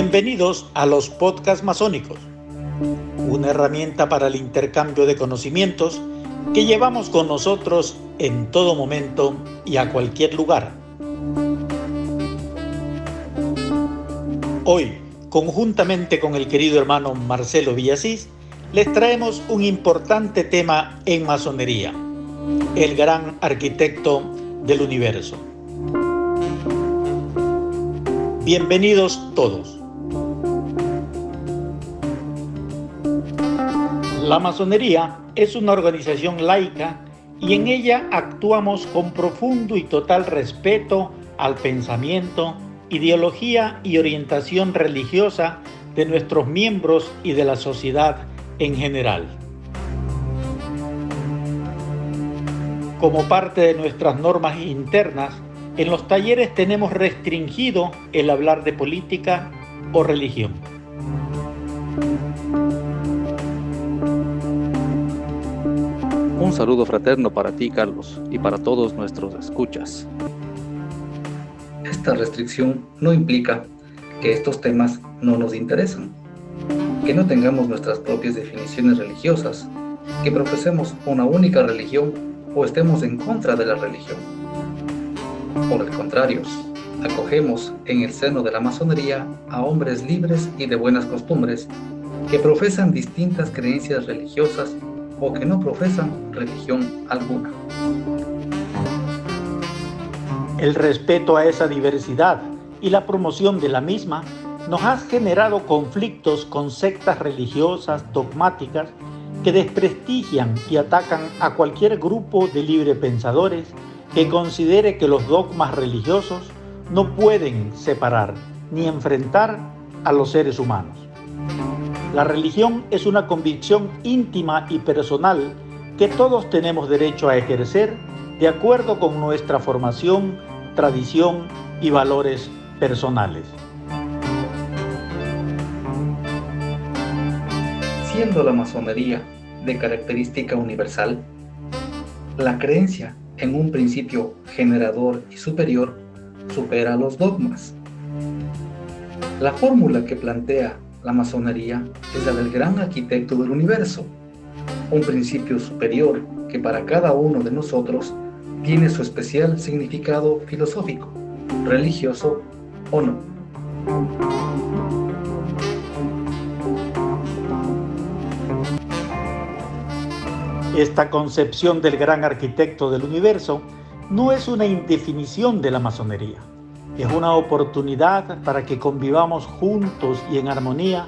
Bienvenidos a los podcasts masónicos, una herramienta para el intercambio de conocimientos que llevamos con nosotros en todo momento y a cualquier lugar. Hoy, conjuntamente con el querido hermano Marcelo Villasís, les traemos un importante tema en masonería, el gran arquitecto del universo. Bienvenidos todos. La masonería es una organización laica y en ella actuamos con profundo y total respeto al pensamiento, ideología y orientación religiosa de nuestros miembros y de la sociedad en general. Como parte de nuestras normas internas, en los talleres tenemos restringido el hablar de política o religión. Un saludo fraterno para ti, Carlos, y para todos nuestros escuchas. Esta restricción no implica que estos temas no nos interesan, que no tengamos nuestras propias definiciones religiosas, que profesemos una única religión o estemos en contra de la religión. Por el contrario, acogemos en el seno de la masonería a hombres libres y de buenas costumbres que profesan distintas creencias religiosas o que no profesan religión alguna. El respeto a esa diversidad y la promoción de la misma nos ha generado conflictos con sectas religiosas dogmáticas que desprestigian y atacan a cualquier grupo de librepensadores que considere que los dogmas religiosos no pueden separar ni enfrentar a los seres humanos. La religión es una convicción íntima y personal que todos tenemos derecho a ejercer de acuerdo con nuestra formación, tradición y valores personales. Siendo la masonería de característica universal, la creencia en un principio generador y superior supera los dogmas. La fórmula que plantea la masonería es la del gran arquitecto del universo, un principio superior que para cada uno de nosotros tiene su especial significado filosófico, religioso o no. Esta concepción del gran arquitecto del universo no es una indefinición de la masonería es una oportunidad para que convivamos juntos y en armonía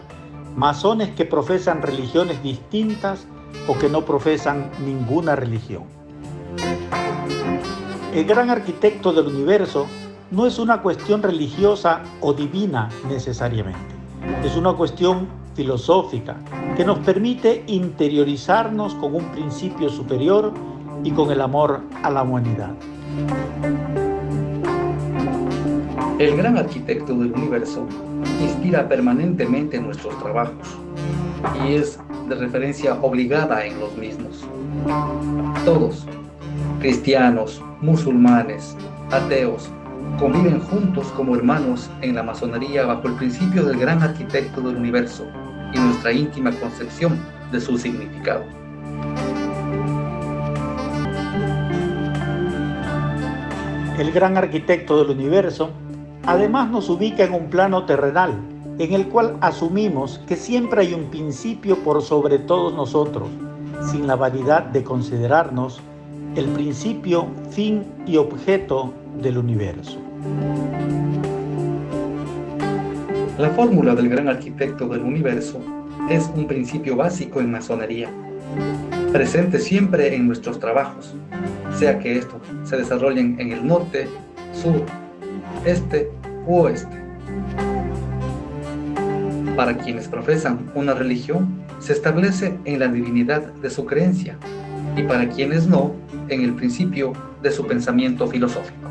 masones que profesan religiones distintas o que no profesan ninguna religión. El gran arquitecto del universo no es una cuestión religiosa o divina necesariamente, es una cuestión filosófica que nos permite interiorizarnos con un principio superior y con el amor a la humanidad. El gran arquitecto del universo inspira permanentemente nuestros trabajos y es de referencia obligada en los mismos. Todos, cristianos, musulmanes, ateos, conviven juntos como hermanos en la masonería bajo el principio del gran arquitecto del universo y nuestra íntima concepción de su significado. El gran arquitecto del universo Además nos ubica en un plano terrenal, en el cual asumimos que siempre hay un principio por sobre todos nosotros, sin la vanidad de considerarnos el principio, fin y objeto del universo. La fórmula del gran arquitecto del universo es un principio básico en masonería, presente siempre en nuestros trabajos, sea que estos se desarrollen en el norte, sur, este u oeste. Para quienes profesan una religión, se establece en la divinidad de su creencia y para quienes no, en el principio de su pensamiento filosófico.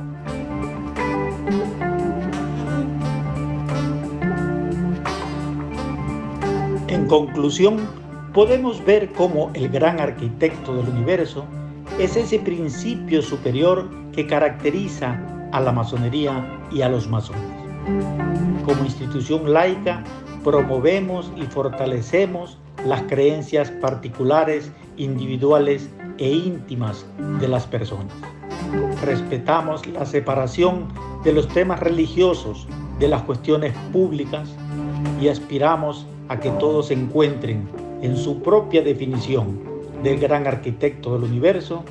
En conclusión, podemos ver cómo el gran arquitecto del universo es ese principio superior que caracteriza a la masonería y a los masones. Como institución laica, promovemos y fortalecemos las creencias particulares, individuales e íntimas de las personas. Respetamos la separación de los temas religiosos de las cuestiones públicas y aspiramos a que todos encuentren en su propia definición del gran arquitecto del universo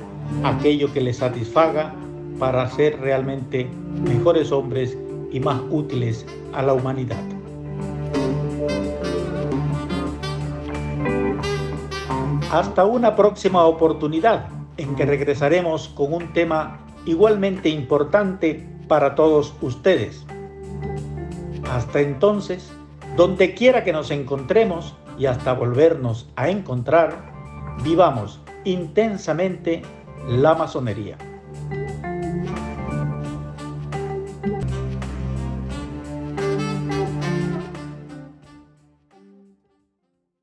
aquello que les satisfaga para ser realmente mejores hombres y más útiles a la humanidad. Hasta una próxima oportunidad en que regresaremos con un tema igualmente importante para todos ustedes. Hasta entonces, donde quiera que nos encontremos y hasta volvernos a encontrar, vivamos intensamente la masonería.